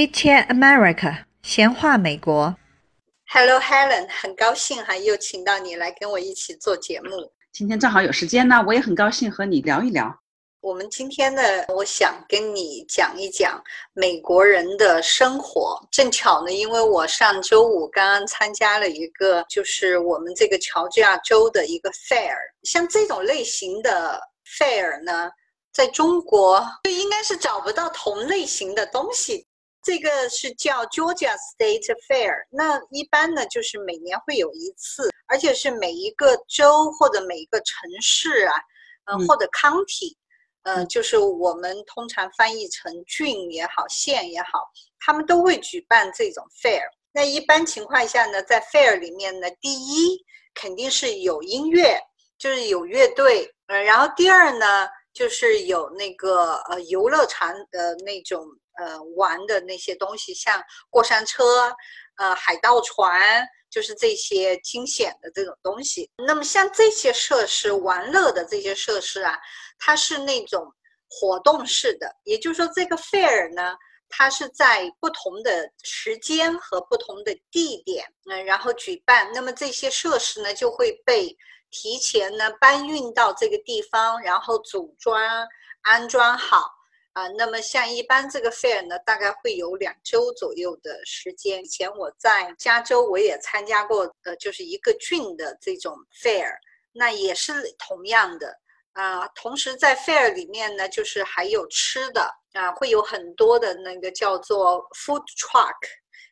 Chit Chat America，闲话美国。Hello Helen，很高兴哈，又请到你来跟我一起做节目。今天正好有时间呢，我也很高兴和你聊一聊。我们今天呢，我想跟你讲一讲美国人的生活。正巧呢，因为我上周五刚刚参加了一个，就是我们这个乔治亚州的一个 fair。像这种类型的 fair 呢，在中国就应该是找不到同类型的东西。这个是叫 Georgia State Fair，那一般呢就是每年会有一次，而且是每一个州或者每一个城市啊，呃、嗯。或者 county，呃，就是我们通常翻译成郡也好，县也好，他们都会举办这种 fair。那一般情况下呢，在 fair 里面呢，第一肯定是有音乐，就是有乐队，呃，然后第二呢就是有那个呃游乐场的那种呃玩的那些东西，像过山车，呃海盗船，就是这些惊险的这种东西。那么像这些设施，玩乐的这些设施啊，它是那种活动式的，也就是说这个 fair 呢。它是在不同的时间和不同的地点，嗯，然后举办。那么这些设施呢，就会被提前呢搬运到这个地方，然后组装、安装好。啊，那么像一般这个 fair 呢，大概会有两周左右的时间。以前我在加州，我也参加过，呃，就是一个郡的这种 fair，那也是同样的。啊，同时在 fair 里面呢，就是还有吃的啊，会有很多的那个叫做 food truck，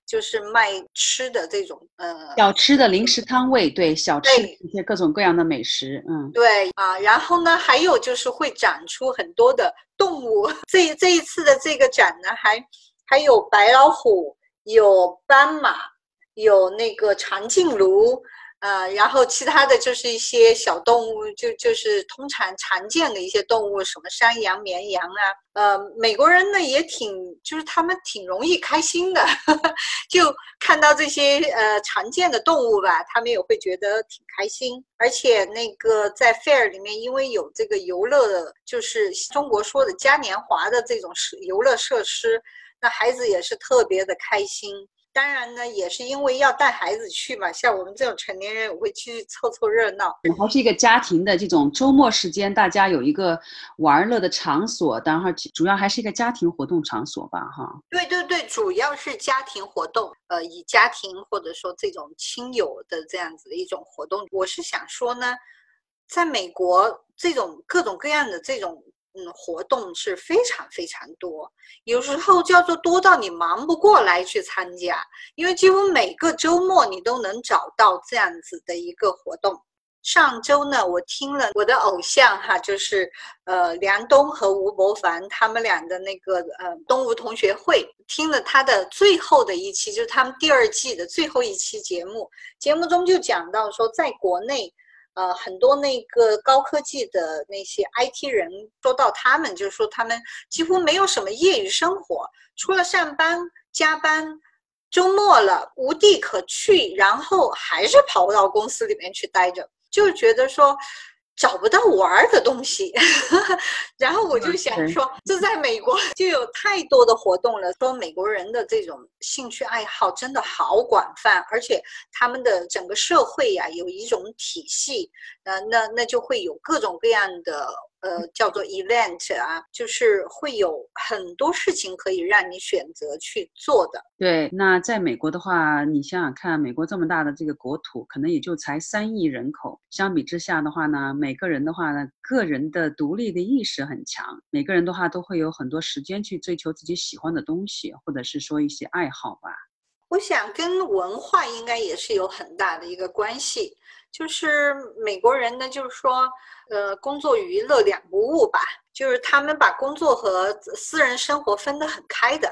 就是卖吃的这种呃小吃的零食摊位，对小吃一些各种各样的美食，嗯，对啊，然后呢，还有就是会展出很多的动物。这这一次的这个展呢，还还有白老虎，有斑马，有那个长颈鹿，呃，然后其他的就是一些小动物，就就是通常常见的一些动物，什么山羊、绵羊啊。呃，美国人呢也挺，就是他们挺容易开心的，就看到这些呃常见的动物吧，他们也会觉得挺开心。而且那个在 fair 里面，因为有这个游乐的，就是中国说的嘉年华的这种设游乐设施，那孩子也是特别的开心。当然呢，也是因为要带孩子去嘛，像我们这种成年人，也会去凑凑热闹。还是一个家庭的这种周末时间，大家有一个玩乐的场所，当然主要还是一个家庭活动场所吧，哈。对对对，主要是家庭活动，呃，以家庭或者说这种亲友的这样子的一种活动。我是想说呢，在美国这种各种各样的这种嗯活动是非常非常多，有时候叫做多到你忙不过来去参加，因为几乎每个周末你都能找到这样子的一个活动。上周呢，我听了我的偶像哈，就是呃梁冬和吴伯凡他们俩的那个呃东吴同学会，听了他的最后的一期，就是他们第二季的最后一期节目。节目中就讲到说，在国内，呃很多那个高科技的那些 IT 人，说到他们，就是说他们几乎没有什么业余生活，除了上班加班。周末了无地可去，然后还是跑不到公司里面去待着，就觉得说找不到玩儿的东西。然后我就想说，这在美国 就有太多的活动了。说美国人的这种兴趣爱好真的好广泛，而且他们的整个社会呀、有一种体系，呃，那那就会有各种各样的。呃，叫做 event 啊，就是会有很多事情可以让你选择去做的。对，那在美国的话，你想想看，美国这么大的这个国土，可能也就才三亿人口。相比之下的话呢，每个人的话呢，个人的独立的意识很强，每个人的话都会有很多时间去追求自己喜欢的东西，或者是说一些爱好吧。我想跟文化应该也是有很大的一个关系。就是美国人呢，就是说，呃，工作娱乐两不误吧，就是他们把工作和私人生活分得很开的，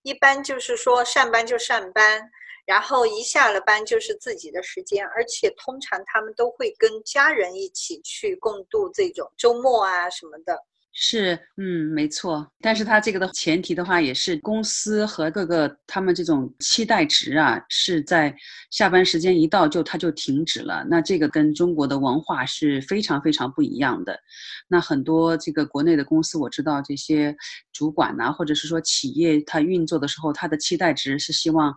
一般就是说上班就上班，然后一下了班就是自己的时间，而且通常他们都会跟家人一起去共度这种周末啊什么的。是，嗯，没错。但是它这个的前提的话，也是公司和各个他们这种期待值啊，是在下班时间一到就它就停止了。那这个跟中国的文化是非常非常不一样的。那很多这个国内的公司，我知道这些主管呐，或者是说企业它运作的时候，它的期待值是希望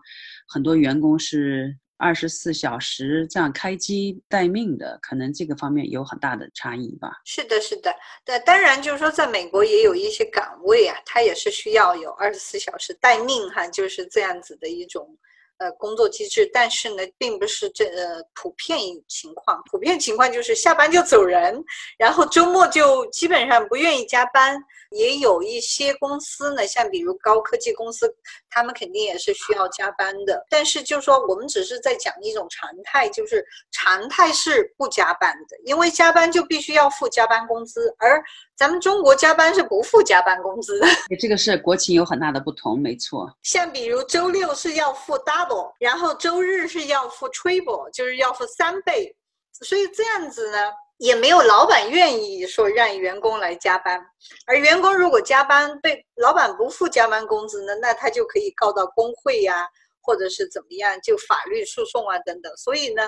很多员工是。二十四小时这样开机待命的，可能这个方面有很大的差异吧。是的，是的。那当然就是说，在美国也有一些岗位啊，它也是需要有二十四小时待命哈，就是这样子的一种呃工作机制。但是呢，并不是这呃普遍情况，普遍情况就是下班就走人，然后周末就基本上不愿意加班。也有一些公司呢，像比如高科技公司，他们肯定也是需要加班的。但是就是说我们只是在讲一种常态，就是常态是不加班的，因为加班就必须要付加班工资，而咱们中国加班是不付加班工资的。这个是国情有很大的不同，没错。像比如周六是要付 double，然后周日是要付 triple，就是要付三倍，所以这样子呢。也没有老板愿意说让员工来加班，而员工如果加班被老板不付加班工资呢，那他就可以告到工会呀，或者是怎么样，就法律诉讼啊等等。所以呢，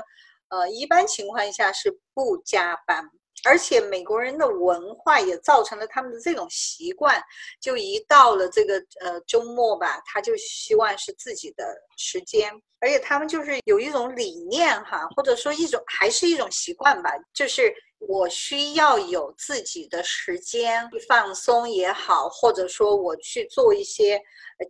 呃，一般情况下是不加班。而且美国人的文化也造成了他们的这种习惯，就一到了这个呃周末吧，他就希望是自己的时间，而且他们就是有一种理念哈，或者说一种还是一种习惯吧，就是我需要有自己的时间去放松也好，或者说我去做一些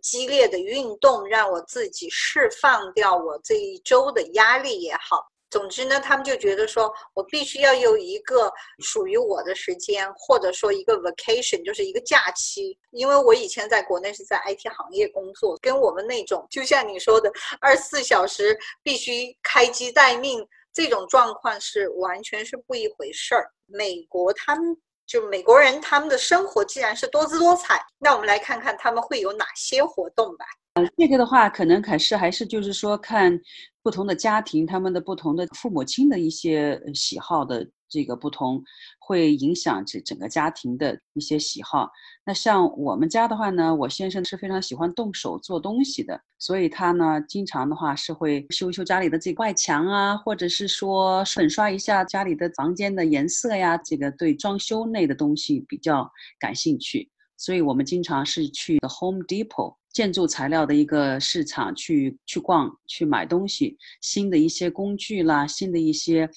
激烈的运动，让我自己释放掉我这一周的压力也好。总之呢，他们就觉得说，我必须要有一个属于我的时间，或者说一个 vacation，就是一个假期。因为我以前在国内是在 IT 行业工作，跟我们那种就像你说的二十四小时必须开机待命这种状况是完全是不一回事儿。美国他们就美国人他们的生活既然是多姿多彩，那我们来看看他们会有哪些活动吧。呃，这个的话，可能还是还是就是说看不同的家庭，他们的不同的父母亲的一些喜好的这个不同，会影响这整个家庭的一些喜好。那像我们家的话呢，我先生是非常喜欢动手做东西的，所以他呢，经常的话是会修修家里的这外墙啊，或者是说粉刷一下家里的房间的颜色呀，这个对装修类的东西比较感兴趣。所以我们经常是去 The Home Depot。建筑材料的一个市场去去逛去买东西，新的一些工具啦，新的一些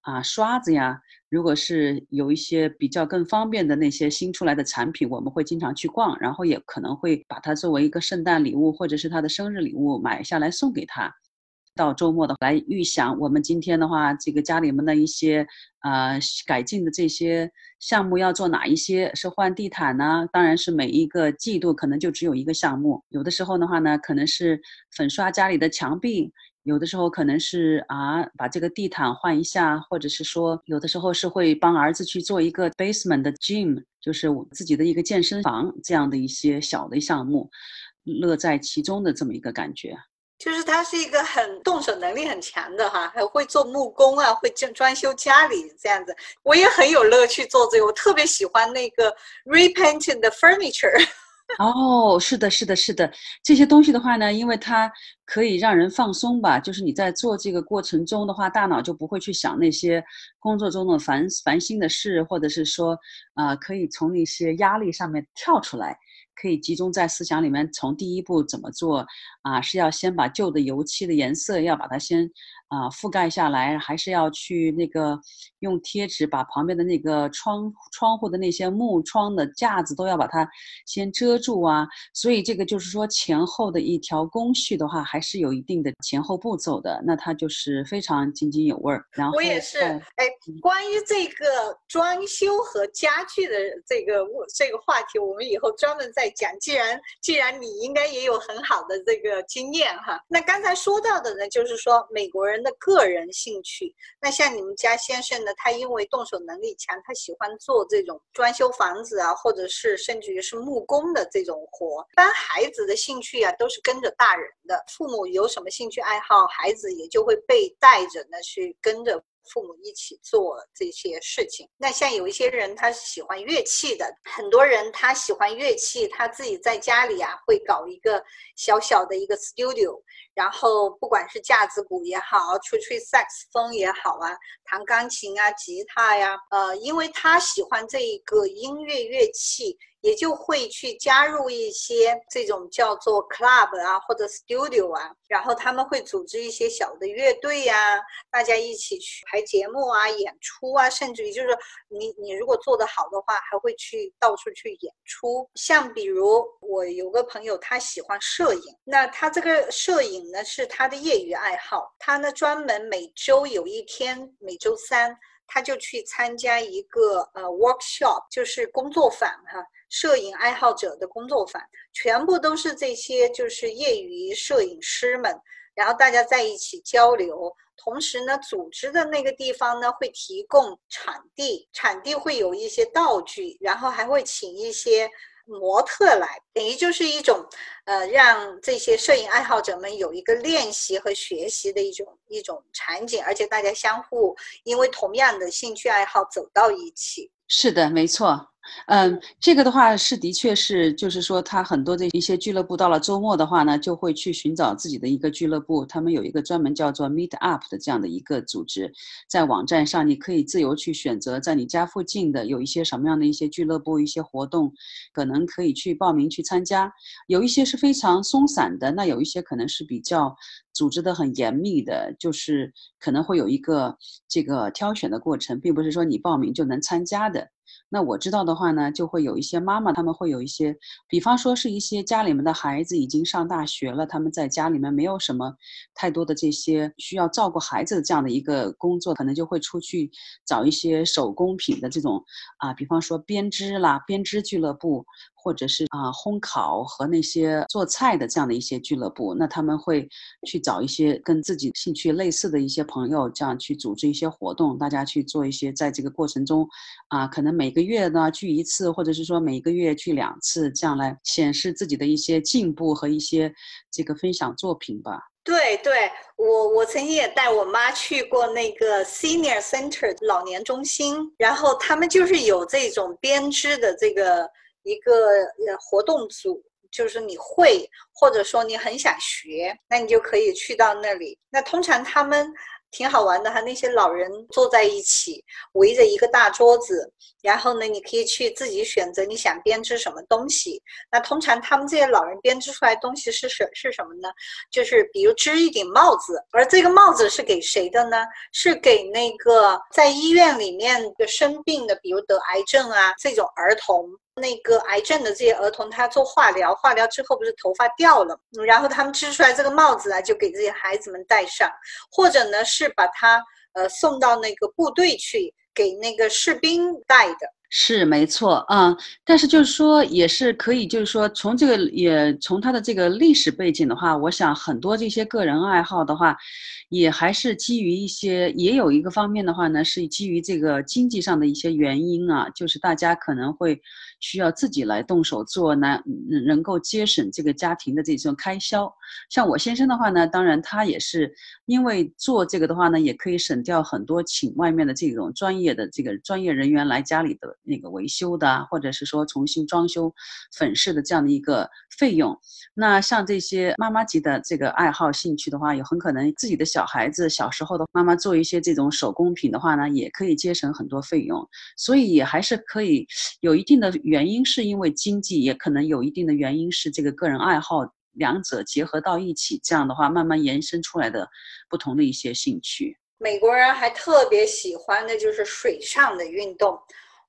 啊刷子呀，如果是有一些比较更方便的那些新出来的产品，我们会经常去逛，然后也可能会把它作为一个圣诞礼物或者是他的生日礼物买下来送给他。到周末的来预想，我们今天的话，这个家里面的一些呃改进的这些项目要做哪一些？是换地毯呢？当然是每一个季度可能就只有一个项目。有的时候的话呢，可能是粉刷家里的墙壁；有的时候可能是啊把这个地毯换一下，或者是说有的时候是会帮儿子去做一个 basement 的 gym，就是我自己的一个健身房这样的一些小的项目，乐在其中的这么一个感觉。就是他是一个很动手能力很强的哈，还会做木工啊，会装装修家里这样子。我也很有乐趣做这个，我特别喜欢那个 repainting the furniture。哦，是的，是的，是的，这些东西的话呢，因为它可以让人放松吧，就是你在做这个过程中的话，大脑就不会去想那些工作中的烦烦心的事，或者是说，啊，可以从那些压力上面跳出来。可以集中在思想里面，从第一步怎么做啊？是要先把旧的油漆的颜色要把它先啊覆盖下来，还是要去那个用贴纸把旁边的那个窗窗户的那些木窗的架子都要把它先遮住啊？所以这个就是说前后的一条工序的话，还是有一定的前后步骤的。那它就是非常津津有味儿。然后我也是，哎，关于这个装修和家具的这个这个话题，我们以后专门再。讲，既然既然你应该也有很好的这个经验哈，那刚才说到的呢，就是说美国人的个人兴趣。那像你们家先生呢，他因为动手能力强，他喜欢做这种装修房子啊，或者是甚至于是木工的这种活。一般孩子的兴趣啊，都是跟着大人的，父母有什么兴趣爱好，孩子也就会被带着呢去跟着。父母一起做这些事情。那像有一些人他是喜欢乐器的，很多人他喜欢乐器，他自己在家里啊会搞一个小小的一个 studio，然后不管是架子鼓也好，吹吹萨克斯风也好啊，弹钢琴啊、吉他呀，呃，因为他喜欢这一个音乐乐器。也就会去加入一些这种叫做 club 啊或者 studio 啊，然后他们会组织一些小的乐队呀，大家一起去排节目啊、演出啊，甚至于就是你你如果做得好的话，还会去到处去演出。像比如我有个朋友，他喜欢摄影，那他这个摄影呢是他的业余爱好，他呢专门每周有一天，每周三他就去参加一个呃 workshop，就是工作坊哈。摄影爱好者的工作坊，全部都是这些就是业余摄影师们，然后大家在一起交流。同时呢，组织的那个地方呢会提供场地，场地会有一些道具，然后还会请一些模特来，等于就是一种，呃，让这些摄影爱好者们有一个练习和学习的一种一种场景，而且大家相互因为同样的兴趣爱好走到一起。是的，没错。嗯，这个的话是的确是，就是说他很多的一些俱乐部到了周末的话呢，就会去寻找自己的一个俱乐部。他们有一个专门叫做 Meet Up 的这样的一个组织，在网站上你可以自由去选择，在你家附近的有一些什么样的一些俱乐部、一些活动，可能可以去报名去参加。有一些是非常松散的，那有一些可能是比较组织的很严密的，就是可能会有一个这个挑选的过程，并不是说你报名就能参加的。那我知道的话呢，就会有一些妈妈，他们会有一些，比方说是一些家里面的孩子已经上大学了，他们在家里面没有什么太多的这些需要照顾孩子的这样的一个工作，可能就会出去找一些手工品的这种啊，比方说编织啦，编织俱乐部。或者是啊，烘烤和那些做菜的这样的一些俱乐部，那他们会去找一些跟自己兴趣类似的一些朋友，这样去组织一些活动，大家去做一些，在这个过程中，啊，可能每个月呢聚一次，或者是说每个月聚两次，这样来显示自己的一些进步和一些这个分享作品吧。对对，我我曾经也带我妈去过那个 Senior Center 老年中心，然后他们就是有这种编织的这个。一个呃活动组，就是你会或者说你很想学，那你就可以去到那里。那通常他们。挺好玩的哈，那些老人坐在一起，围着一个大桌子，然后呢，你可以去自己选择你想编织什么东西。那通常他们这些老人编织出来东西是什是什么呢？就是比如织一顶帽子，而这个帽子是给谁的呢？是给那个在医院里面的生病的，比如得癌症啊这种儿童。那个癌症的这些儿童，他做化疗，化疗之后不是头发掉了，然后他们织出来这个帽子啊，就给这些孩子们戴上，或者呢是把他呃送到那个部队去，给那个士兵戴的。是没错啊，但是就是说也是可以，就是说从这个也从他的这个历史背景的话，我想很多这些个人爱好的话，也还是基于一些，也有一个方面的话呢，是基于这个经济上的一些原因啊，就是大家可能会。需要自己来动手做呢，能够节省这个家庭的这种开销。像我先生的话呢，当然他也是因为做这个的话呢，也可以省掉很多请外面的这种专业的这个专业人员来家里的那个维修的，或者是说重新装修、粉饰的这样的一个费用。那像这些妈妈级的这个爱好兴趣的话，有很可能自己的小孩子小时候的妈妈做一些这种手工品的话呢，也可以节省很多费用。所以也还是可以有一定的。原因是因为经济，也可能有一定的原因是这个个人爱好，两者结合到一起，这样的话慢慢延伸出来的不同的一些兴趣。美国人还特别喜欢的就是水上的运动，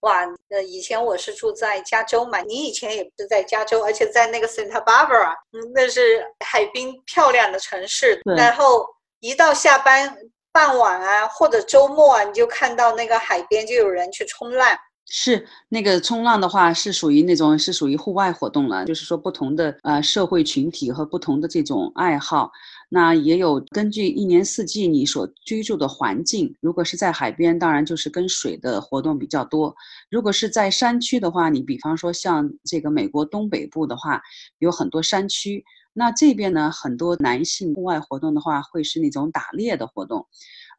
哇，呃，以前我是住在加州嘛，你以前也不是在加州，而且在那个 Santa Barbara，嗯，那是海滨漂亮的城市。然后一到下班傍晚啊，或者周末啊，你就看到那个海边就有人去冲浪。是那个冲浪的话，是属于那种是属于户外活动了，就是说不同的呃社会群体和不同的这种爱好，那也有根据一年四季你所居住的环境，如果是在海边，当然就是跟水的活动比较多；如果是在山区的话，你比方说像这个美国东北部的话，有很多山区，那这边呢很多男性户外活动的话，会是那种打猎的活动。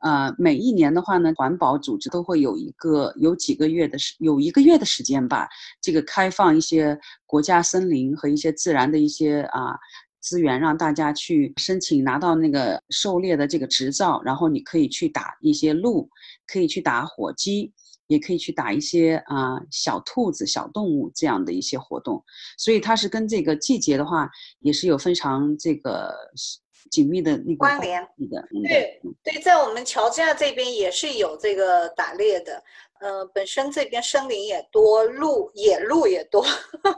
呃，每一年的话呢，环保组织都会有一个有几个月的时，有一个月的时间吧，这个开放一些国家森林和一些自然的一些啊资源，让大家去申请拿到那个狩猎的这个执照，然后你可以去打一些鹿，可以去打火鸡。也可以去打一些啊小兔子、小动物这样的一些活动，所以它是跟这个季节的话，也是有非常这个紧密的那个关联的。对对，在我们乔治亚这边也是有这个打猎的。呃，本身这边森林也多，鹿野鹿也多。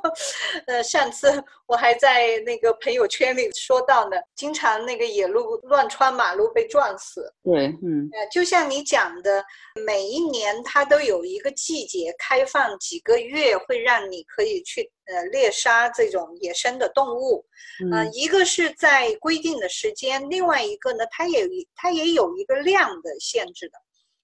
呃，上次我还在那个朋友圈里说到呢，经常那个野鹿乱穿马路被撞死。对，嗯，呃，就像你讲的，每一年它都有一个季节开放几个月，会让你可以去呃猎杀这种野生的动物。呃，一个是在规定的时间，另外一个呢，它也它也有一个量的限制的。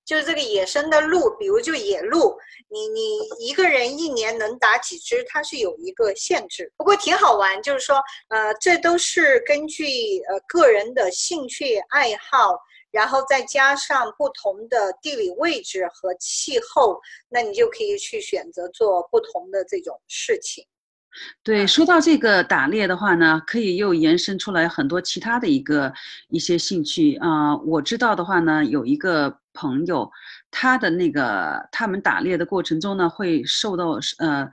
就是这个野生的鹿，比如就野鹿，你你一个人一年能打几只，它是有一个限制。不过挺好玩，就是说，呃，这都是根据呃个人的兴趣爱好，然后再加上不同的地理位置和气候，那你就可以去选择做不同的这种事情。对，说到这个打猎的话呢，可以又延伸出来很多其他的一个一些兴趣啊。我知道的话呢，有一个朋友，他的那个他们打猎的过程中呢，会受到呃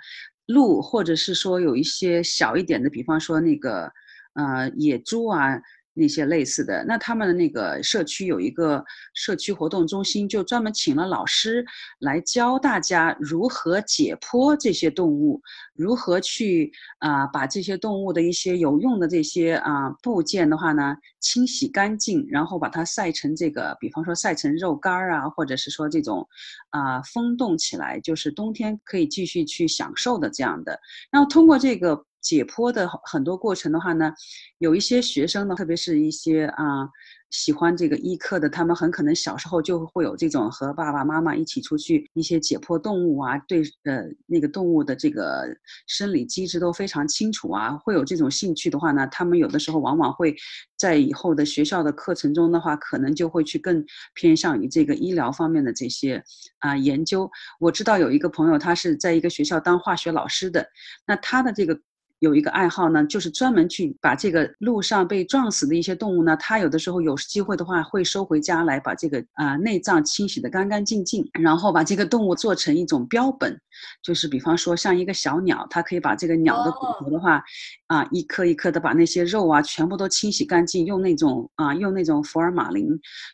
鹿，或者是说有一些小一点的，比方说那个呃野猪啊。那些类似的，那他们的那个社区有一个社区活动中心，就专门请了老师来教大家如何解剖这些动物，如何去啊把这些动物的一些有用的这些啊部件的话呢清洗干净，然后把它晒成这个，比方说晒成肉干啊，或者是说这种啊封冻起来，就是冬天可以继续去享受的这样的。然后通过这个。解剖的很多过程的话呢，有一些学生呢，特别是一些啊喜欢这个医科的，他们很可能小时候就会有这种和爸爸妈妈一起出去一些解剖动物啊，对呃那个动物的这个生理机制都非常清楚啊，会有这种兴趣的话呢，他们有的时候往往会在以后的学校的课程中的话，可能就会去更偏向于这个医疗方面的这些啊研究。我知道有一个朋友，他是在一个学校当化学老师的，那他的这个。有一个爱好呢，就是专门去把这个路上被撞死的一些动物呢，他有的时候有机会的话会收回家来，把这个啊内脏清洗的干干净净，然后把这个动物做成一种标本，就是比方说像一个小鸟，他可以把这个鸟的骨头的话，啊一颗一颗的把那些肉啊全部都清洗干净，用那种啊用那种福尔马林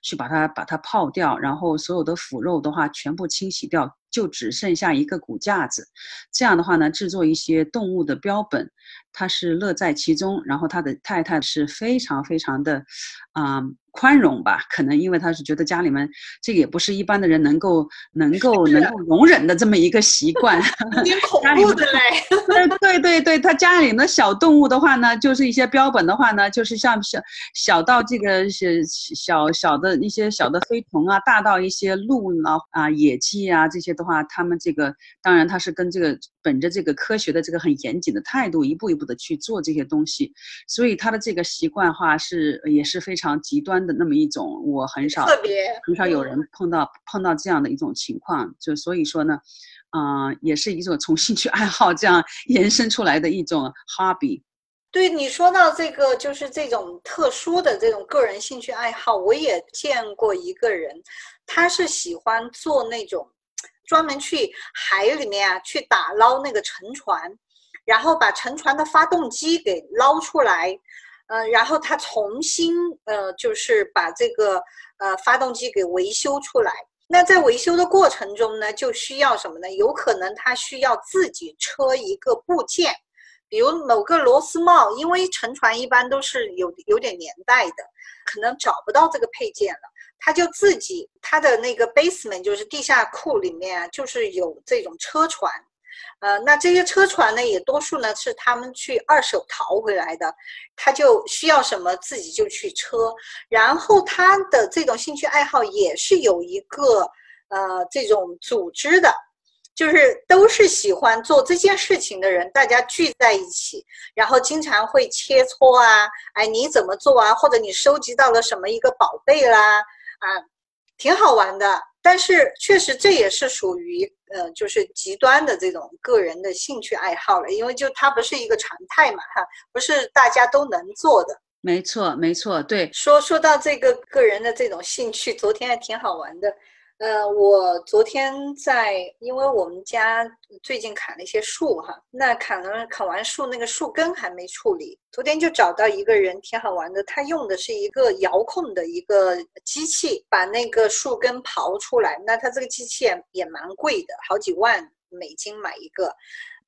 去把它把它泡掉，然后所有的腐肉的话全部清洗掉。就只剩下一个骨架子，这样的话呢，制作一些动物的标本，他是乐在其中。然后他的太太是非常非常的，啊。宽容吧，可能因为他是觉得家里面这个也不是一般的人能够能够能够容忍的这么一个习惯，有点恐怖的嘞。对对对，他家里的小动物的话呢，就是一些标本的话呢，就是像小小到这个小小小的一些小的飞虫啊，大到一些鹿呢啊野鸡啊这些的话，他们这个当然他是跟这个本着这个科学的这个很严谨的态度，一步一步的去做这些东西，所以他的这个习惯话是也是非常极端。的那么一种，我很少特别很少有人碰到碰到这样的一种情况，就所以说呢，嗯，也是一种从兴趣爱好这样延伸出来的一种 hobby。对你说到这个，就是这种特殊的这种个人兴趣爱好，我也见过一个人，他是喜欢做那种专门去海里面啊去打捞那个沉船，然后把沉船的发动机给捞出来。呃，然后他重新呃，就是把这个呃发动机给维修出来。那在维修的过程中呢，就需要什么呢？有可能他需要自己车一个部件，比如某个螺丝帽，因为沉船一般都是有有点年代的，可能找不到这个配件了，他就自己他的那个 basement 就是地下库里面就是有这种车船。呃，那这些车船呢，也多数呢是他们去二手淘回来的，他就需要什么自己就去车，然后他的这种兴趣爱好也是有一个呃这种组织的，就是都是喜欢做这件事情的人，大家聚在一起，然后经常会切磋啊，哎你怎么做啊，或者你收集到了什么一个宝贝啦啊。挺好玩的。但是确实这也是属于呃，就是极端的这种个人的兴趣爱好了，因为就它不是一个常态嘛，哈，不是大家都能做的。没错，没错，对。说说到这个个人的这种兴趣，昨天还挺好玩的。呃，我昨天在，因为我们家最近砍了一些树哈，那砍了砍完树，那个树根还没处理。昨天就找到一个人，挺好玩的。他用的是一个遥控的一个机器，把那个树根刨出来。那他这个机器也蛮贵的，好几万美金买一个。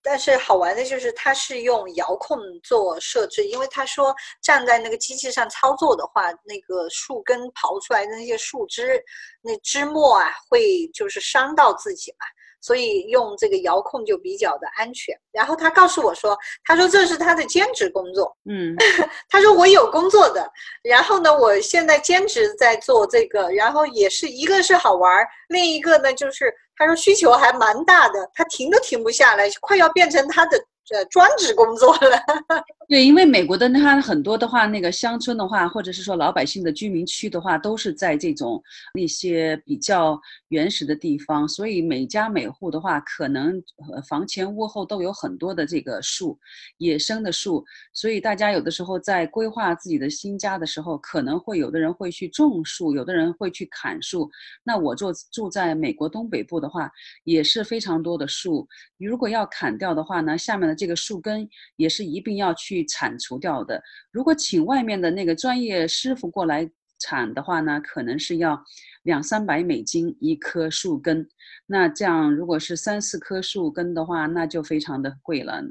但是好玩的就是，它是用遥控做设置，因为他说站在那个机器上操作的话，那个树根刨出来的那些树枝，那枝末啊，会就是伤到自己嘛。所以用这个遥控就比较的安全。然后他告诉我说，他说这是他的兼职工作。嗯，他说我有工作的。然后呢，我现在兼职在做这个，然后也是一个是好玩，另一个呢就是他说需求还蛮大的，他停都停不下来，快要变成他的。呃，专职工作了。对，因为美国的它很多的话，那个乡村的话，或者是说老百姓的居民区的话，都是在这种那些比较原始的地方，所以每家每户的话，可能房前屋后都有很多的这个树，野生的树。所以大家有的时候在规划自己的新家的时候，可能会有的人会去种树，有的人会去砍树。那我住住在美国东北部的话，也是非常多的树。如果要砍掉的话呢，下面的。这个树根也是一并要去铲除掉的。如果请外面的那个专业师傅过来铲的话呢，可能是要两三百美金一棵树根。那这样如果是三四棵树根的话，那就非常的贵了。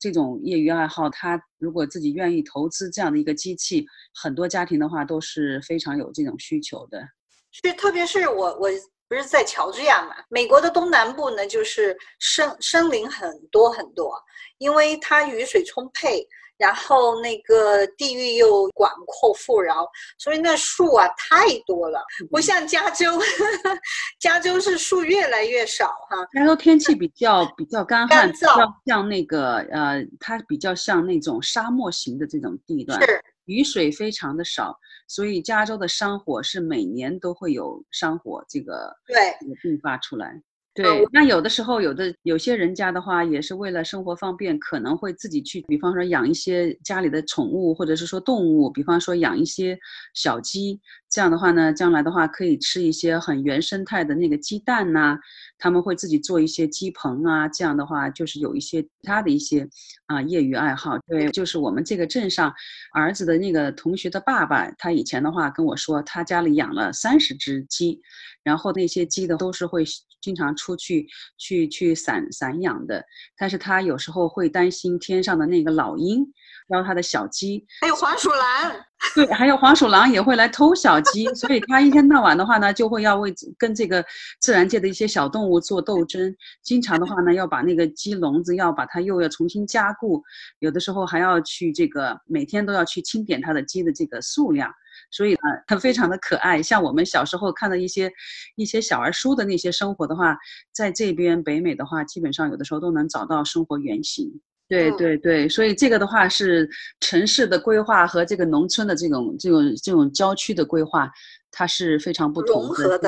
这种业余爱好，他如果自己愿意投资这样的一个机器，很多家庭的话都是非常有这种需求的。是，特别是我我。不是在乔治亚嘛？美国的东南部呢，就是森森林很多很多，因为它雨水充沛，然后那个地域又广阔富饶，所以那树啊太多了。不像加州，加州是树越来越少哈。加州天气 比较比较干旱，干燥，像那个呃，它比较像那种沙漠型的这种地段。是。雨水非常的少，所以加州的山火是每年都会有山火这个对并发出来。对，那有的时候有的有些人家的话，也是为了生活方便，可能会自己去，比方说养一些家里的宠物，或者是说动物，比方说养一些小鸡。这样的话呢，将来的话可以吃一些很原生态的那个鸡蛋呐。他们会自己做一些鸡棚啊，这样的话就是有一些他的一些啊业余爱好。对，就是我们这个镇上儿子的那个同学的爸爸，他以前的话跟我说，他家里养了三十只鸡，然后那些鸡的都是会经常出去去去散散养的，但是他有时候会担心天上的那个老鹰。然后他的小鸡，还有黄鼠狼，对，还有黄鼠狼也会来偷小鸡，所以它一天到晚的话呢，就会要为跟这个自然界的一些小动物做斗争。经常的话呢，要把那个鸡笼子要把它又要重新加固，有的时候还要去这个每天都要去清点它的鸡的这个数量。所以呢，它非常的可爱。像我们小时候看的一些一些小儿书的那些生活的话，在这边北美的话，基本上有的时候都能找到生活原型。对对对，所以这个的话是城市的规划和这个农村的这种这种这种郊区的规划，它是非常不同的。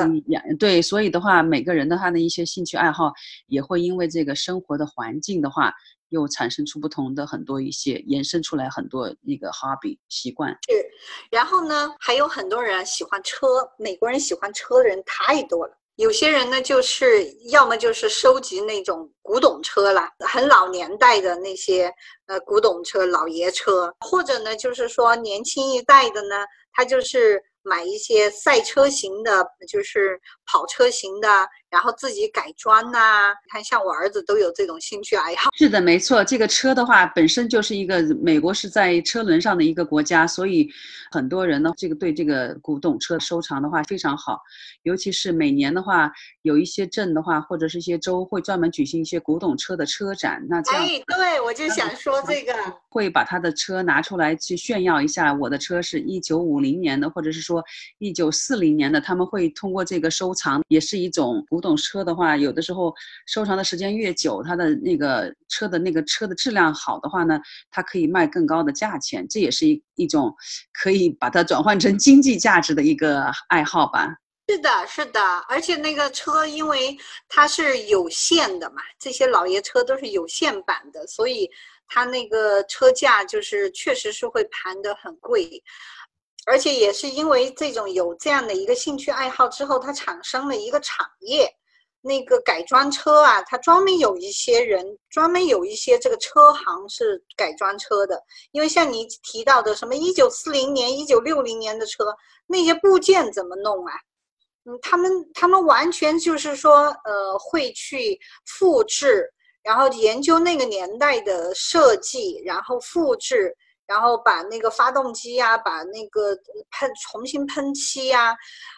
对，所以的话，每个人的他的一些兴趣爱好也会因为这个生活的环境的话，又产生出不同的很多一些延伸出来很多那个 hobby 习惯。是，然后呢，还有很多人喜欢车，美国人喜欢车的人太多了。有些人呢，就是要么就是收集那种古董车啦，很老年代的那些呃古董车、老爷车，或者呢，就是说年轻一代的呢，他就是买一些赛车型的，就是跑车型的。然后自己改装呐，看像我儿子都有这种兴趣爱好。是的，没错，这个车的话本身就是一个美国是在车轮上的一个国家，所以很多人呢，这个对这个古董车收藏的话非常好。尤其是每年的话，有一些镇的话，或者是一些州会专门举行一些古董车的车展。那这样，哎，对我就想说这个，会把他的车拿出来去炫耀一下。我的车是一九五零年的，或者是说一九四零年的，他们会通过这个收藏，也是一种。古古董车的话，有的时候收藏的时间越久，它的那个车的那个车的质量好的话呢，它可以卖更高的价钱，这也是一一种可以把它转换成经济价值的一个爱好吧。是的，是的，而且那个车因为它是有限的嘛，这些老爷车都是有限版的，所以它那个车价就是确实是会盘得很贵，而且也是因为这种有这样的一个兴趣爱好之后，它产生了一个产业。那个改装车啊，它专门有一些人，专门有一些这个车行是改装车的。因为像你提到的什么一九四零年、一九六零年的车，那些部件怎么弄啊？嗯，他们他们完全就是说，呃，会去复制，然后研究那个年代的设计，然后复制，然后把那个发动机呀，把那个喷重新喷漆呀，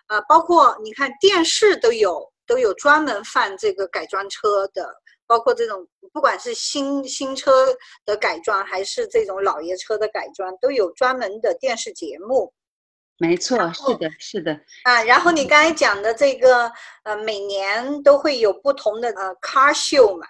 啊，包括你看电视都有都有专门放这个改装车的，包括这种不管是新新车的改装，还是这种老爷车的改装，都有专门的电视节目。没错，是的，是的啊。然后你刚才讲的这个，呃，每年都会有不同的呃 car show 嘛，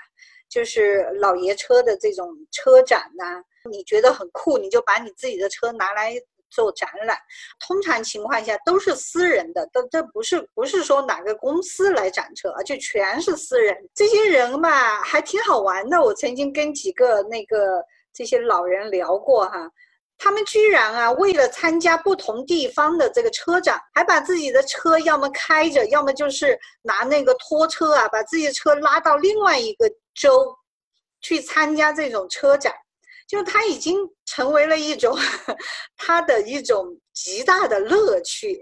就是老爷车的这种车展呐。你觉得很酷，你就把你自己的车拿来做展览。通常情况下都是私人的，都这不是不是说哪个公司来展车啊，就全是私人。这些人吧，还挺好玩的。我曾经跟几个那个这些老人聊过哈。他们居然啊，为了参加不同地方的这个车展，还把自己的车要么开着，要么就是拿那个拖车啊，把自己的车拉到另外一个州去参加这种车展，就它已经成为了一种 它的一种极大的乐趣。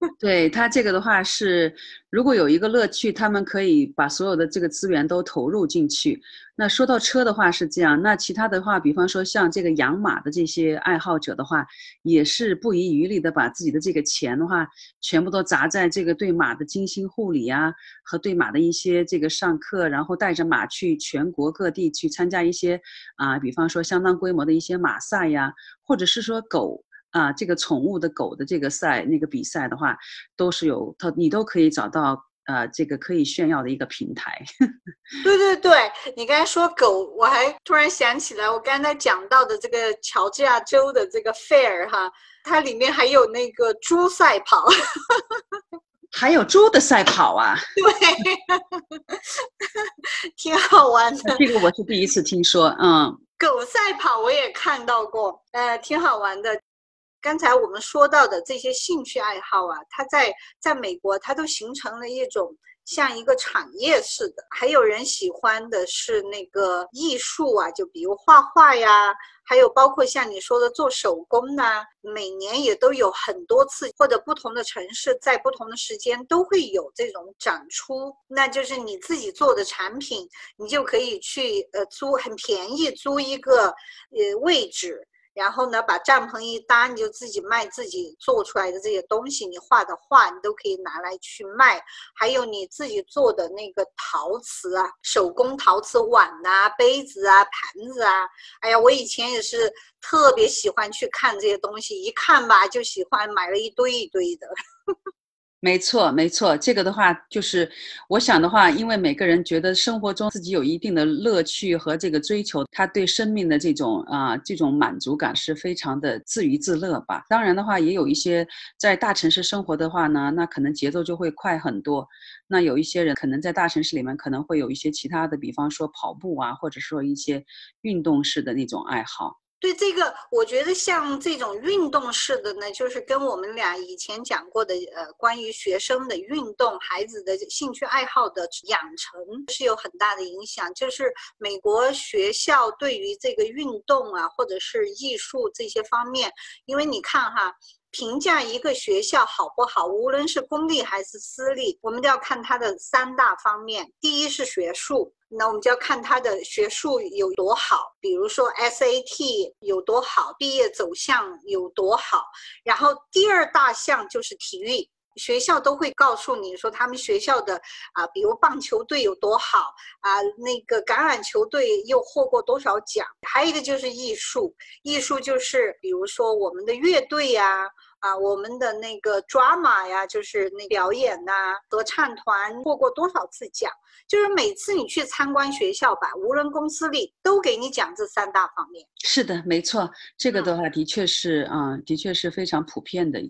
对他这个的话是，如果有一个乐趣，他们可以把所有的这个资源都投入进去。那说到车的话是这样，那其他的话，比方说像这个养马的这些爱好者的话，也是不遗余力的把自己的这个钱的话，全部都砸在这个对马的精心护理啊，和对马的一些这个上课，然后带着马去全国各地去参加一些啊，比方说相当规模的一些马赛呀，或者是说狗。啊，这个宠物的狗的这个赛那个比赛的话，都是有它，你都可以找到呃，这个可以炫耀的一个平台。对对对，你刚才说狗，我还突然想起来，我刚才讲到的这个乔治亚州的这个 fair 哈，它里面还有那个猪赛跑，还有猪的赛跑啊？对，挺好玩的。这个我是第一次听说，嗯。狗赛跑我也看到过，呃，挺好玩的。刚才我们说到的这些兴趣爱好啊，它在在美国，它都形成了一种像一个产业似的。还有人喜欢的是那个艺术啊，就比如画画呀，还有包括像你说的做手工呐，每年也都有很多次，或者不同的城市在不同的时间都会有这种展出。那就是你自己做的产品，你就可以去呃租很便宜租一个呃位置。然后呢，把帐篷一搭，你就自己卖自己做出来的这些东西，你画的画你都可以拿来去卖。还有你自己做的那个陶瓷啊，手工陶瓷碗呐、杯子啊、盘子啊。哎呀，我以前也是特别喜欢去看这些东西，一看吧就喜欢，买了一堆一堆的。没错，没错，这个的话就是，我想的话，因为每个人觉得生活中自己有一定的乐趣和这个追求，他对生命的这种啊这种满足感是非常的自娱自乐吧。当然的话，也有一些在大城市生活的话呢，那可能节奏就会快很多。那有一些人可能在大城市里面可能会有一些其他的，比方说跑步啊，或者说一些运动式的那种爱好。对这个，我觉得像这种运动式的呢，就是跟我们俩以前讲过的，呃，关于学生的运动、孩子的兴趣爱好的养成是有很大的影响。就是美国学校对于这个运动啊，或者是艺术这些方面，因为你看哈。评价一个学校好不好，无论是公立还是私立，我们都要看它的三大方面。第一是学术，那我们就要看它的学术有多好，比如说 SAT 有多好，毕业走向有多好。然后第二大项就是体育，学校都会告诉你说他们学校的啊，比如棒球队有多好啊，那个橄榄球队又获过多少奖。还有一个就是艺术，艺术就是比如说我们的乐队呀。啊，我们的那个 drama 呀，就是那表演呐，合唱团获过多少次奖？就是每次你去参观学校吧，无论公司里都给你讲这三大方面。是的，没错，这个的话的确是啊，的确是非常普遍的。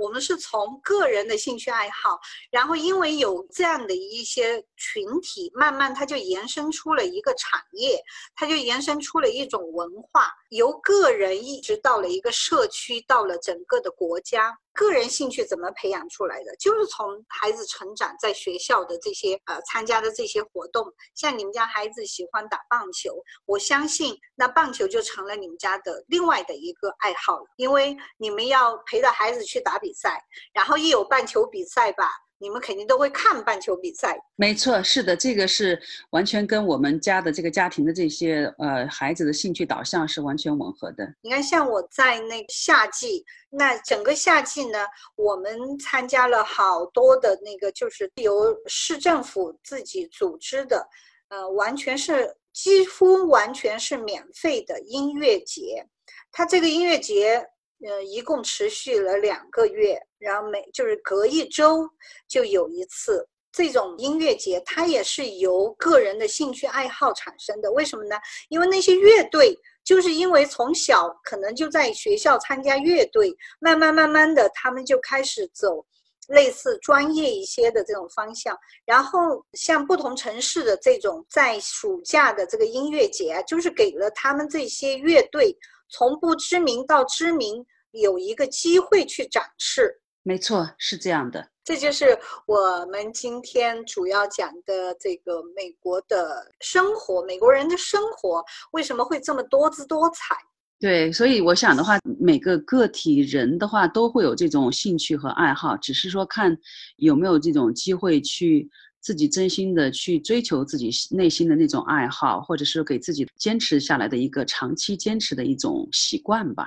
我们是从个人的兴趣爱好，然后因为有这样的一些群体，慢慢它就延伸出了一个产业，它就延伸出了一种文化，由个人一直到了一个社区，到了整个的国家。个人兴趣怎么培养出来的？就是从孩子成长在学校的这些呃参加的这些活动，像你们家孩子喜欢打棒球，我相信那棒球就成了你们家的另外的一个爱好了，因为你们要陪着孩子去打比赛，然后一有棒球比赛吧。你们肯定都会看棒球比赛，没错，是的，这个是完全跟我们家的这个家庭的这些呃孩子的兴趣导向是完全吻合的。你看，像我在那夏季，那整个夏季呢，我们参加了好多的那个，就是由市政府自己组织的，呃，完全是几乎完全是免费的音乐节。它这个音乐节。呃，一共持续了两个月，然后每就是隔一周就有一次这种音乐节，它也是由个人的兴趣爱好产生的。为什么呢？因为那些乐队就是因为从小可能就在学校参加乐队，慢慢慢慢的，他们就开始走类似专业一些的这种方向。然后像不同城市的这种在暑假的这个音乐节，就是给了他们这些乐队。从不知名到知名，有一个机会去展示，没错，是这样的。这就是我们今天主要讲的这个美国的生活，美国人的生活为什么会这么多姿多彩？对，所以我想的话，每个个体人的话都会有这种兴趣和爱好，只是说看有没有这种机会去。自己真心的去追求自己内心的那种爱好，或者是给自己坚持下来的一个长期坚持的一种习惯吧。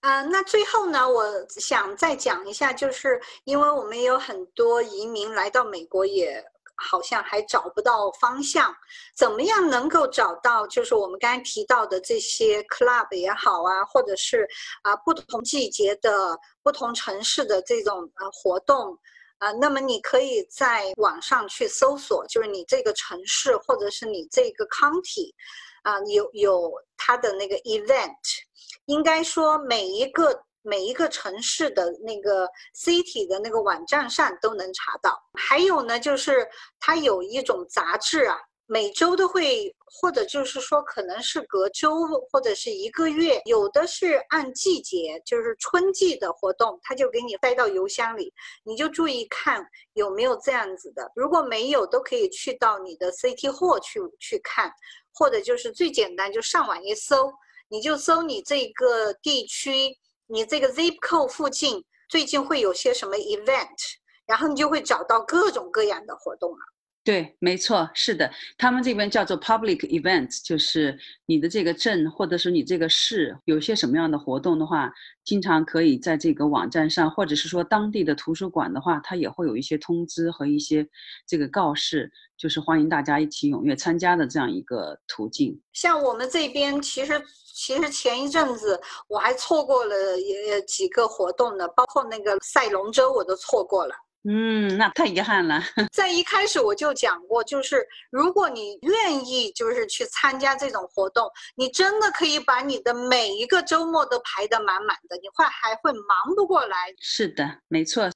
啊，那最后呢，我想再讲一下，就是因为我们有很多移民来到美国，也好像还找不到方向，怎么样能够找到？就是我们刚才提到的这些 club 也好啊，或者是啊不同季节的不同城市的这种呃活动。啊，那么你可以在网上去搜索，就是你这个城市或者是你这个 county，啊，有有它的那个 event，应该说每一个每一个城市的那个 city 的那个网站上都能查到。还有呢，就是它有一种杂志啊。每周都会，或者就是说，可能是隔周或者是一个月，有的是按季节，就是春季的活动，他就给你塞到邮箱里，你就注意看有没有这样子的。如果没有，都可以去到你的 City Hall 去去看，或者就是最简单，就上网一搜，你就搜你这个地区，你这个 Zip Code 附近最近会有些什么 event，然后你就会找到各种各样的活动了。对，没错，是的，他们这边叫做 public event，就是你的这个镇或者是你这个市有些什么样的活动的话，经常可以在这个网站上，或者是说当地的图书馆的话，它也会有一些通知和一些这个告示，就是欢迎大家一起踊跃参加的这样一个途径。像我们这边，其实其实前一阵子我还错过了也几个活动呢，包括那个赛龙舟我都错过了。嗯，那太遗憾了。在一开始我就讲过，就是如果你愿意，就是去参加这种活动，你真的可以把你的每一个周末都排得满满的，你会还会忙不过来。是的，没错。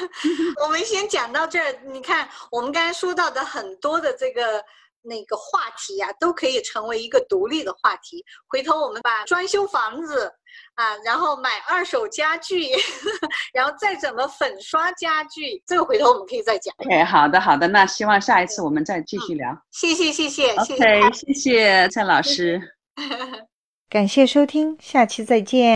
我们先讲到这儿，你看我们刚才说到的很多的这个那个话题呀，都可以成为一个独立的话题。回头我们把装修房子。啊，然后买二手家具，然后再怎么粉刷家具，这个回头我们可以再讲。OK，好的好的，那希望下一次我们再继续聊。谢谢谢谢，OK，谢谢蔡老师，感谢收听，下期再见。